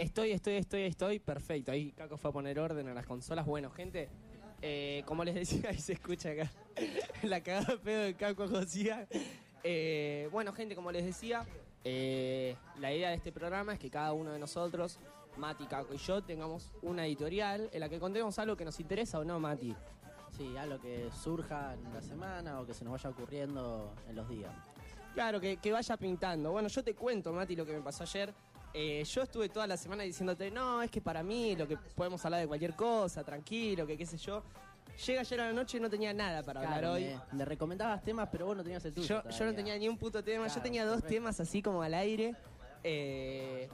Estoy, estoy, estoy, estoy. Perfecto. Ahí Caco fue a poner orden a las consolas. Bueno, gente, eh, como les decía, ahí se escucha acá la cagada de pedo de Caco Josía. Eh, bueno, gente, como les decía, eh, la idea de este programa es que cada uno de nosotros, Mati, Caco y yo, tengamos una editorial en la que contemos algo que nos interesa o no, Mati. Sí, algo que surja en la semana o que se nos vaya ocurriendo en los días. Claro, que, que vaya pintando. Bueno, yo te cuento, Mati, lo que me pasó ayer. Eh, yo estuve toda la semana diciéndote, no, es que para mí lo que podemos hablar de cualquier cosa, tranquilo, que qué sé yo. Llega ayer a la noche y no tenía nada para hablar Claro, hoy. me, me recomendabas temas, pero vos no tenías el tuyo. Yo, yo todavía. no tenía ni un puto tema, yo Claro, tenía dos perfecto. temas así como al aire. eh,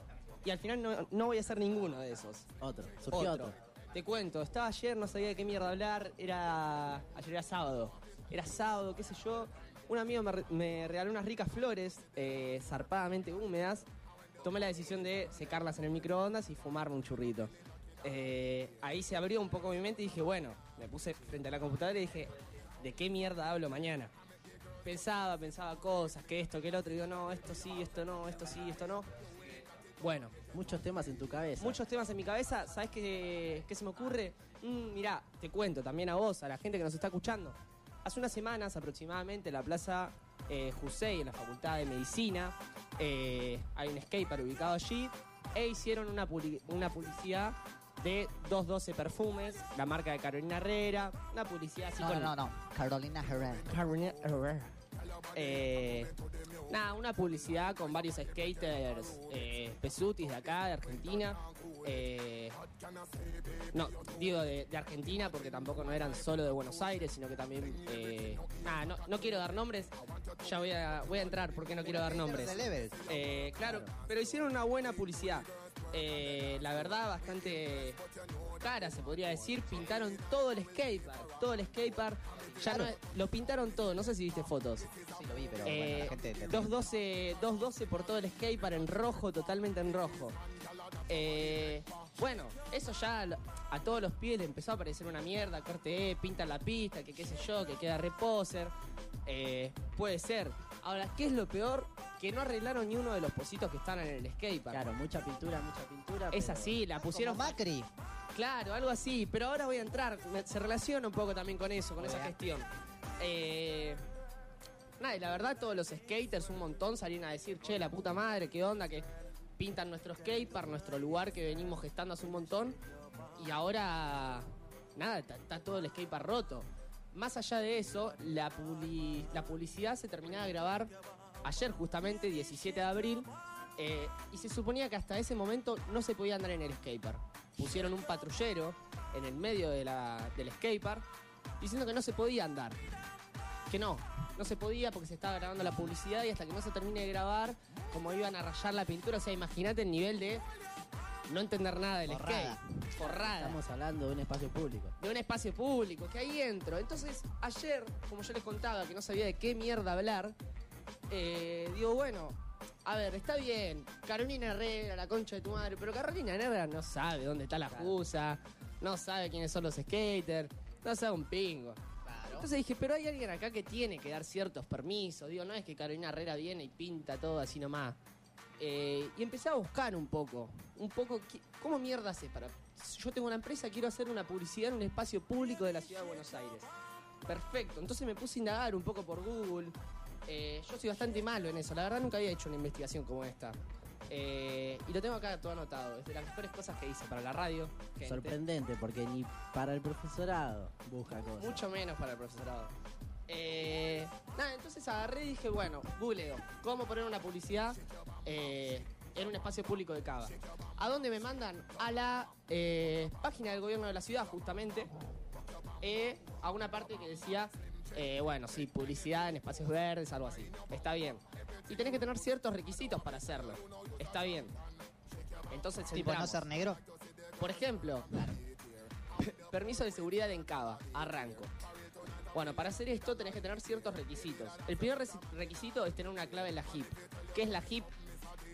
y al final no, no voy a hacer ninguno de esos. Otro, surgió otro. Te cuento, estaba ayer, no sabía de qué mierda hablar. Era. Ayer era sábado. Era sábado, qué sé yo. Un amigo me, re- me regaló unas ricas flores, eh, zarpadamente húmedas. Tomé la decisión de secarlas en el microondas y fumarme un churrito. Eh, ahí se abrió un poco mi mente y dije, bueno, me puse frente a la computadora y dije, ¿de qué mierda hablo mañana? Pensaba, pensaba cosas, que esto, que el otro. Y digo, no, esto sí, esto no, esto sí, esto no. Bueno, Muchos temas en tu cabeza. muchos temas en mi cabeza. ¿Sabes qué, qué se me ocurre? Mm, mirá, te cuento también a vos, a la gente que nos está escuchando. Hace unas semanas aproximadamente en la plaza eh, Jusey, en la Facultad de Medicina, eh, hay un skatepark ubicado allí e hicieron una, una publicidad de 212 perfumes, la marca de Carolina Herrera, una publicidad así No, con no, no. Carolina Herrera. Carolina Herrera. Eh, nada, una publicidad con varios skaters eh, pesutis de acá, de Argentina. Eh, no, digo de, de Argentina porque tampoco no eran solo de Buenos Aires, sino que también... eh, nada, no, no quiero dar nombres, ya voy a, voy a entrar porque no quiero dar nombres. Eh, claro, pero hicieron una buena publicidad. Eh, la verdad, bastante cara, se podría decir. Pintaron todo el skatepark, todo el skatepark. Ya no, lo pintaron todo, no sé si viste fotos. Sí, lo vi, pero Eh, bueno, la gente entendió. 212, 212 por todo el skatepark en rojo, totalmente en rojo. Eh, bueno, eso ya a todos los pies le empezó a parecer una mierda. Corte E, pintan la pista, que qué sé yo, que queda reposer. Eh, puede ser. Ahora, ¿qué es lo peor? Que no arreglaron ni uno de los pocitos que están en el skatepark. Claro, mucha pintura, mucha pintura. Es pero- así, la pusieron. Como Macri. Claro, algo así. Pero ahora voy a entrar. Me- Se relaciona un poco también con eso, con esa gestión. Eh, nada, y la verdad, todos los skaters, un montón, salieron a decir, che, la puta madre, qué onda, que pintan nuestro skatepark, nuestro lugar que venimos gestando hace un montón. Y ahora, nada, está, está todo el skatepark roto. Más allá de eso, la, publi- la publicidad se terminaba de grabar ayer, justamente, 17 de abril. eh, y se suponía que hasta ese momento no se podía andar en el skatepark. Pusieron un patrullero en el medio del skatepark diciendo que no se podía andar. Que no, no se podía porque se estaba grabando la publicidad y hasta que no se termine de grabar, como iban a rayar la pintura, o sea, imagínate el nivel de no entender nada del Forrada. skate. Forrada Estamos hablando de un espacio público. de un espacio público, que ahí entro. Entonces, ayer, como yo les contaba, que no sabía de qué mierda hablar, eh, digo, bueno, a ver, está bien, Carolina Herrera, la concha de tu madre, pero Carolina Herrera no sabe dónde está la Jusa, no sabe quiénes son los skaters, no sabe un pingo. Entonces dije, pero hay alguien acá que tiene que dar ciertos permisos. Digo, no es que Carolina Herrera viene y pinta todo así nomás. Eh, y empecé a buscar un poco, un poco, ¿qué- ¿cómo mierda hace para...? Yo tengo una empresa, quiero hacer una publicidad en un espacio público de la ciudad de Buenos Aires. Perfecto, entonces me puse a indagar un poco por Google. Eh, yo soy bastante malo en eso, la verdad nunca había hecho una investigación como esta. Eh, y lo tengo acá todo anotado, es de las mejores cosas que hice para la radio. gente. Sorprendente, porque ni para el profesorado busca cosas. Mucho menos para el profesorado. Eh, nada, entonces agarré y dije, bueno, googleo, ¿cómo poner una publicidad eh, en un espacio público de Cava? ¿A dónde me mandan? A la eh, página del gobierno de la ciudad, justamente, eh, a una parte que decía, bueno, sí, publicidad en espacios verdes, algo así. Está bien. Y tenés que tener ciertos requisitos para hacerlo. Está bien. Entonces, Tipo, no entramos. ser negro. Por ejemplo, permiso de seguridad en Cava, arranco. Bueno, para hacer esto tenés que tener ciertos requisitos. El primer requisito es tener una clave en la HIP. ¿Qué es la HIP?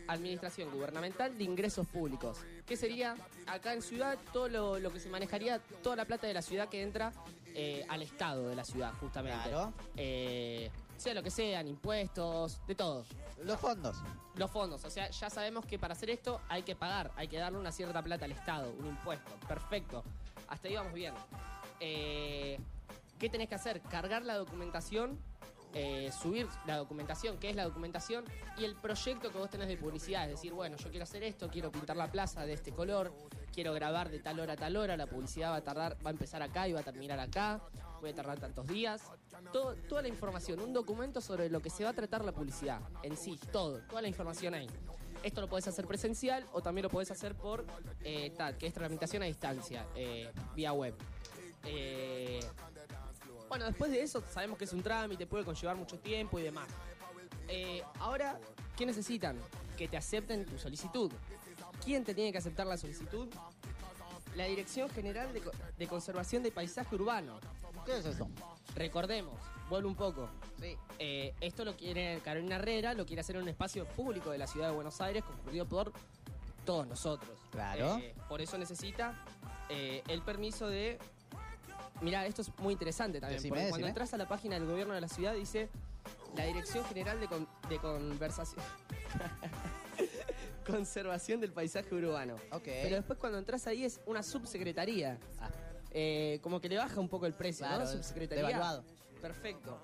Administración Gubernamental de Ingresos Públicos. ¿Qué sería acá en ciudad todo lo, lo que se manejaría, toda la plata de la ciudad que entra eh, al Estado de la ciudad, justamente. Claro. Eh, sea lo que sean, impuestos, de todo. Los fondos. Los fondos, o sea, ya sabemos que para hacer esto hay que pagar, hay que darle una cierta plata al Estado, un impuesto. Perfecto. Hasta ahí vamos bien. Eh, ¿Qué tenés que hacer? Cargar la documentación, eh, subir la documentación, qué es la documentación, y el proyecto que vos tenés de publicidad. Es decir, bueno, yo quiero hacer esto, quiero pintar la plaza de este color, quiero grabar de tal hora a tal hora, la publicidad va a tardar, va a empezar acá y va a terminar acá, voy a tardar tantos días. Todo- toda la información, un documento sobre lo que se va a tratar la publicidad en sí, todo, toda la información ahí. Esto lo podés hacer presencial o también lo podés hacer por eh, TAT, que es tramitación a distancia, eh, vía web. Eh, bueno, después de eso sabemos que es un trámite, puede conllevar mucho tiempo y demás. Eh, ahora, ¿qué necesitan? Que te acepten tu solicitud. ¿Quién te tiene que aceptar la solicitud? La Dirección General de, Co- de Conservación de Paisaje Urbano. ¿Qué es eso? Recordemos, vuelvo un poco. Sí. Eh, esto lo quiere Carolina Herrera, lo quiere hacer en un espacio público de la ciudad de Buenos Aires, concurrido por todos nosotros. Claro. Eh, por eso necesita el permiso de. Mirá, esto es muy interesante también. Decime, porque cuando decime. entras a la página del gobierno de la ciudad dice la Dirección General de, Con- de Conversación. Conservación del Paisaje Urbano. Ok. Pero después cuando entras ahí es una subsecretaría. Ah. Eh, como que le baja un poco el precio, Claro, ¿no? Subsecretaría. devaluado. Perfecto.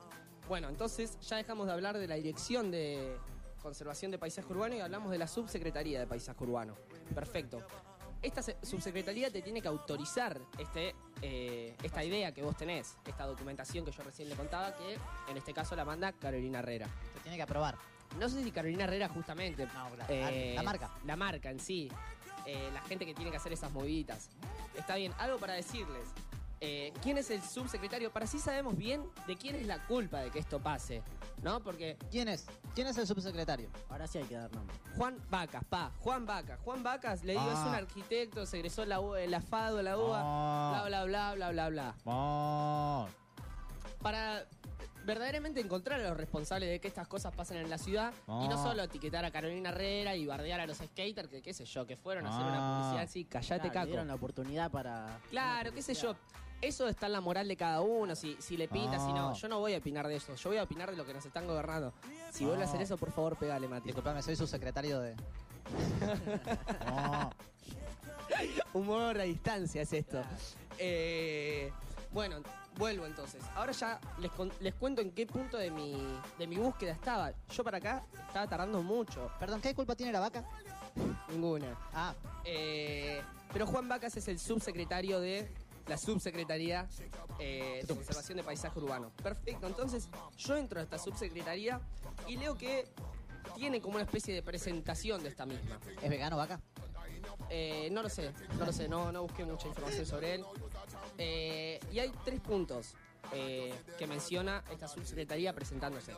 Bueno, entonces ya dejamos de hablar de la Dirección de Conservación de Paisaje Urbano y hablamos de la Subsecretaría de Paisaje Urbano. Perfecto. Esta se- subsecretaría te tiene que autorizar este, eh, esta idea que vos tenés, esta documentación que yo recién le contaba, que en este caso la manda Carolina Herrera. Se tiene que aprobar. No sé si Carolina Herrera justamente. No, claro, eh, la marca. La marca en sí. eh, la gente que tiene que hacer esas moviditas. Está bien, algo para decirles. Eh, ¿Quién es el subsecretario? Para así sabemos bien de quién es la culpa de que esto pase. ¿No? Porque ¿Quién es? ¿Quién es el subsecretario? Ahora sí hay que dar nombre. Juan Vacas, pa, Juan Vacas. Juan Vacas, le digo, Ah. es un arquitecto, se egresó la, U- la FADO, la UBA, bla, Ah, bla, bla, bla, bla, bla. ah. Para verdaderamente encontrar a los responsables de que estas cosas pasen en la ciudad y no Ah. solo etiquetar a Carolina Herrera y bardear a los skaters que qué sé yo, que fueron a hacer una Ah. publicidad así, callate Claro, le caco. dieron la oportunidad para. Claro, qué sé yo. Eso está en la moral de cada uno, si, si le pinta, si no. Ah. Yo no voy a opinar de eso, yo voy a opinar de lo que nos están gobernando. Si vuelve a hacer eso, por favor, pegale, Mati. Disculpame, soy subsecretario de. Ah. Humor a distancia es esto. Eh, bueno, vuelvo entonces. Ahora ya les, con- les cuento en qué punto de mi, de mi búsqueda estaba. Yo para acá estaba tardando mucho. Perdón, ¿qué culpa tiene la vaca? Ninguna. Ah, Eh, pero Juan Vacas es el subsecretario de la subsecretaría eh, de conservación de paisaje urbano. Perfecto, entonces yo entro a esta subsecretaría y leo que tiene como una especie de presentación de esta misma. ¿es vegano vaca? Eh, no lo sé, no lo sé, no, no busqué mucha información sobre él. Eh, y hay tres puntos eh, que menciona esta subsecretaría presentándose,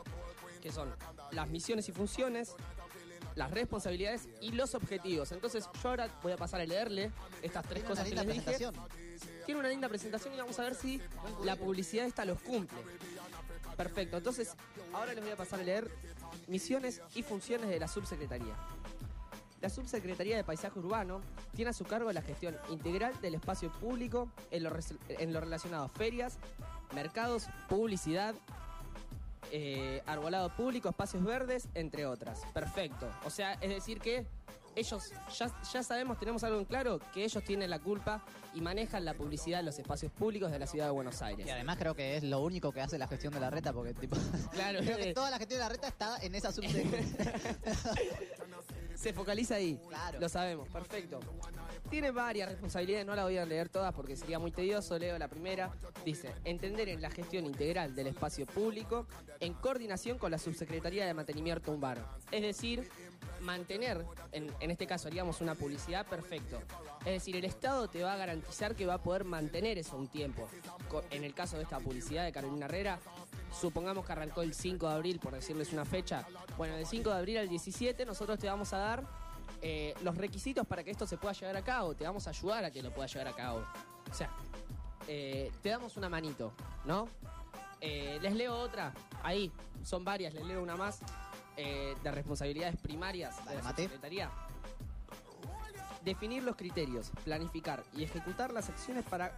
que son las misiones y funciones, las responsabilidades y los objetivos. Entonces yo ahora voy a pasar a leerle estas tres cosas que les dije. Tiene una linda presentación y vamos a ver si la publicidad esta los cumple. Perfecto, entonces ahora les voy a pasar a leer misiones y funciones de la subsecretaría. La Subsecretaría de Paisaje Urbano tiene a su cargo la gestión integral del espacio público en lo, en lo relacionado a ferias, mercados, publicidad, eh, arbolado público, espacios verdes, entre otras. Perfecto. O sea, es decir que ellos, ya, ya sabemos, tenemos algo en claro, que ellos tienen la culpa y manejan la publicidad en los espacios públicos de la ciudad de Buenos Aires. Y además creo que es lo único que hace la gestión de la reta, porque tipo. Claro, creo que eh, toda la gestión de la reta está en esa subsecretaría. se focaliza ahí. Claro. Lo sabemos, perfecto. Tiene varias responsabilidades, no la voy a leer todas porque sería muy tedioso. Leo la primera. Dice, entender en la gestión integral del espacio público en coordinación con la Subsecretaría de Mantenimiento Urbano. Es decir, mantener, en, este caso haríamos una publicidad, perfecto. Es decir, el Estado te va a garantizar que va a poder mantener eso un tiempo. En el caso de esta publicidad de Carolina Herrera, supongamos que arrancó el 5 de abril, por decirles una fecha. Bueno, del 5 de abril al 17 nosotros te vamos a dar eh, los requisitos para que esto se pueda llevar a cabo. Te vamos a ayudar a que lo pueda llevar a cabo. O sea, eh, te damos una manito, ¿no? Eh, les leo otra, ahí, son varias, les leo una más eh, de responsabilidades primarias de la Mate. Secretaría. Definir los criterios, planificar y ejecutar las acciones para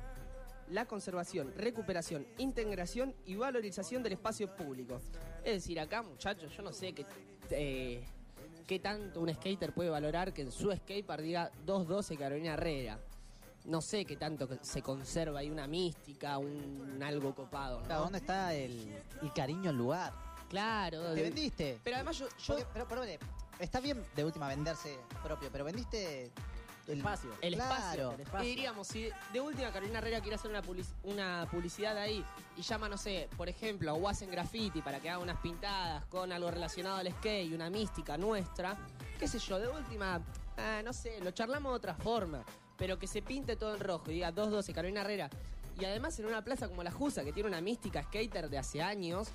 la conservación, recuperación, integración y valorización del espacio público. Es decir, acá, muchachos, yo no sé qué, eh, qué tanto un skater puede valorar que en su skatepark diga 212 Carolina Herrera. No sé qué tanto se conserva ahí una mística, un algo copado, ¿Dónde está el, el cariño al lugar? Claro. Te de- vendiste. Pero además yo, yo Porque- pero, pero, está bien de última venderse propio, pero vendiste el Espacio. el Claro. espacio. El espacio. Y diríamos, si de última Carolina Herrera quiere hacer una, publici- una publicidad ahí y llama, no sé, por ejemplo, a Wasen Graffiti para que haga unas pintadas con algo relacionado al skate y una mística nuestra, qué sé yo, de última, ah, no sé, lo charlamos de otra forma, pero que se pinte todo en rojo y diga 212 Carolina Herrera. Y además en una plaza como la Jusa, que tiene una mística skater de hace años,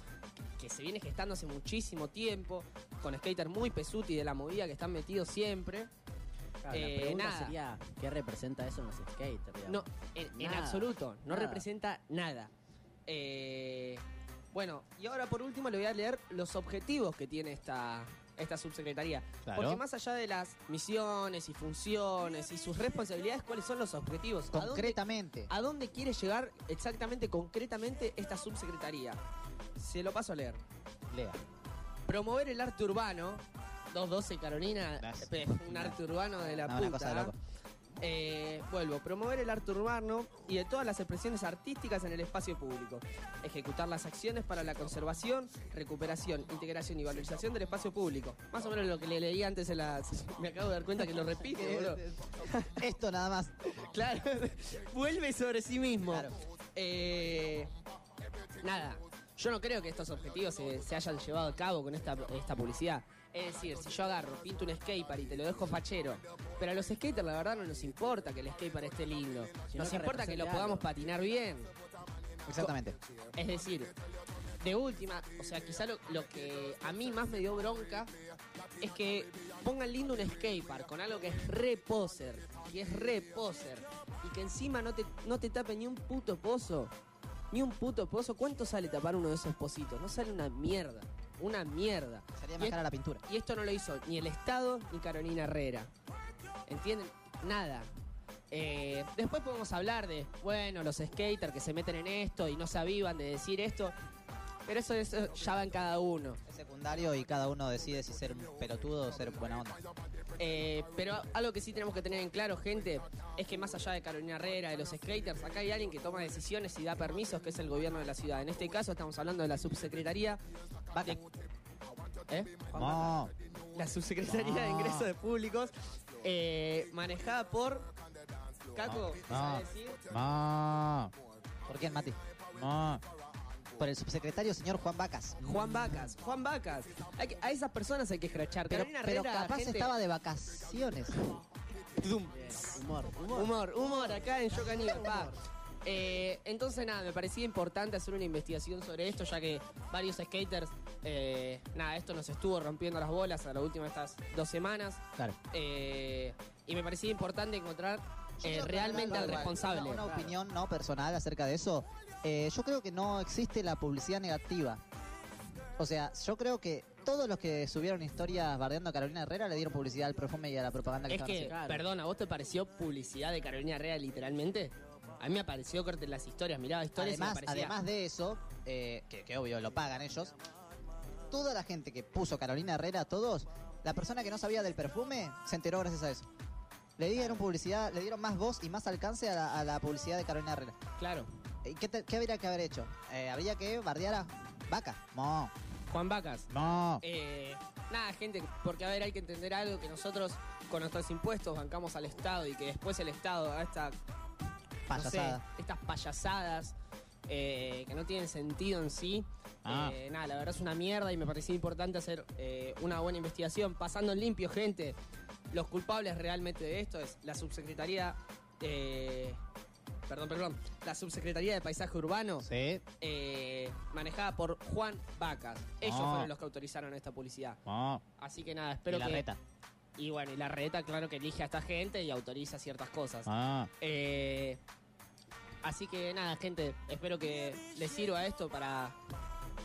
que se viene gestando hace muchísimo tiempo, con skater muy pesuti de la movida que están metidos siempre. Claro, Eh, la pregunta nada. sería, ¿qué representa eso en los skaters? No, en, absoluto, no nada. representa nada. Eh, bueno, y ahora por último le voy a leer los objetivos que tiene esta, esta subsecretaría. Claro. Porque más allá de las misiones y funciones y sus responsabilidades, ¿cuáles son los objetivos? ¿A dónde, concretamente. ¿A dónde quiere llegar exactamente, concretamente, esta subsecretaría? Se lo paso a leer. Lea. Promover el arte urbano. 212 Carolina, un arte urbano de la No, puta. una cosa de loco. Eh, vuelvo, promover el arte urbano y de todas las expresiones artísticas en el espacio público. Ejecutar las acciones para la conservación, recuperación, integración y valorización del espacio público. Más o menos lo que le leí antes en la... Me acabo de dar cuenta que lo repite, boludo. Esto nada más. Claro, vuelve sobre sí mismo. Claro. Eh, nada, yo no creo que estos objetivos se, se hayan llevado a cabo con esta, esta publicidad. Es decir, si yo agarro, pinto un skatepark y te lo dejo fachero, pero a los skaters la verdad no nos importa que el skatepark esté lindo. Nos importa que lo podamos patinar bien. Exactamente. Es decir, de última, o sea, quizá lo, lo que a mí más me dio bronca es que pongan lindo un skatepark con algo que es re poser, que es re poser, y que encima no te, no te tape ni un puto pozo, ni un puto pozo. ¿Cuánto sale tapar uno de esos pocitos? No sale una mierda, una mierda. Sería Y más cara la pintura. Y esto no lo hizo ni el Estado ni Carolina Herrera. ¿Entienden? Nada. Eh, después podemos hablar de, bueno, los skaters que se meten en esto y no se avivan de decir esto. Pero eso, eso ya va en cada uno. Es secundario y cada uno decide si ser un pelotudo o ser buena onda. Eh, pero algo que sí tenemos que tener en claro, gente, es que más allá de Carolina Herrera, de los skaters, acá hay alguien que toma decisiones y da permisos, que es el gobierno de la ciudad. En este caso estamos hablando de la subsecretaría. De- ¿Eh? No. la subsecretaría de. Ingresos de Públicos, eh, manejada por. Caco, ¿qué No. sabe decir? No. ¿Por quién, Mati? No. Por el subsecretario señor Juan Vacas. Juan Vacas, Juan Vacas. Hay que- a esas personas hay que escrachar. Pero, Carolina pero Herrera, capaz gente- estaba de vacaciones. Bien, humor, humor. Humor, humor, acá en Yo Caníbal, va. Eh, entonces nada, me parecía importante hacer una investigación sobre esto, ya que varios skaters, eh, nada, esto nos estuvo rompiendo las bolas a la última de estas dos semanas. Claro. eh, y me parecía importante encontrar eh, realmente al responsable. Una, una opinión no personal acerca de eso. Eh, yo creo que no existe la publicidad negativa. O sea, yo creo que todos los que subieron historias bardeando a Carolina Herrera le dieron publicidad al perfume y a la propaganda que Es estaban que, haciendo. Perdón, ¿a vos te pareció publicidad de Carolina Herrera literalmente? A mí me apareció corte en las historias, miraba historias y Además, me parecía... además de eso, eh, que, que obvio lo pagan ellos, toda la gente que puso Carolina Herrera, todos, la persona que no sabía del perfume se enteró gracias a eso. Le dieron publicidad, le dieron más voz y más alcance a la, a la publicidad de Carolina Herrera. Claro, ¿Y qué, te- qué habría que haber hecho? Eh, habría que bardear a Vaca. No, Juan Vacas. no. Eh, nada, gente, porque a ver, hay que entender algo que nosotros con nuestros impuestos bancamos al Estado y que después el Estado a esta, no sé, Payasada. estas payasadas eh, que no tienen sentido en sí. Ah. Eh, nada, la verdad es una mierda y me parecía importante hacer eh, una buena investigación. Pasando en limpio, gente, los culpables realmente de esto es la subsecretaría. eh, perdón, perdón. La subsecretaría de Paisaje Urbano. Sí. eh, manejada por Juan Vacas. Ellos Ah. fueron los que autorizaron esta publicidad. No. Así que nada, espero y la que. reta. Y bueno, y la reta, claro que elige a esta gente y autoriza ciertas cosas. Ah. Eh, así que nada, gente, espero que les sirva esto para,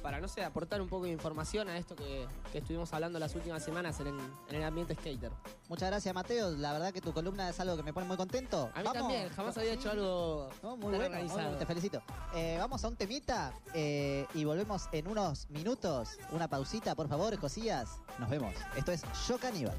para, no sé, aportar un poco de información a esto que, que estuvimos hablando las últimas semanas en el, en el ambiente skater. Muchas gracias, Mateo. La verdad que tu columna es algo que me pone muy contento. A mí Vamos. también, jamás había hecho algo No, muy tan bueno, organizado. muy- te felicito. Eh, vamos a un temita eh, y volvemos en unos minutos. Una pausita, por favor, cosillas. Nos vemos. Esto es Yo Caníbal.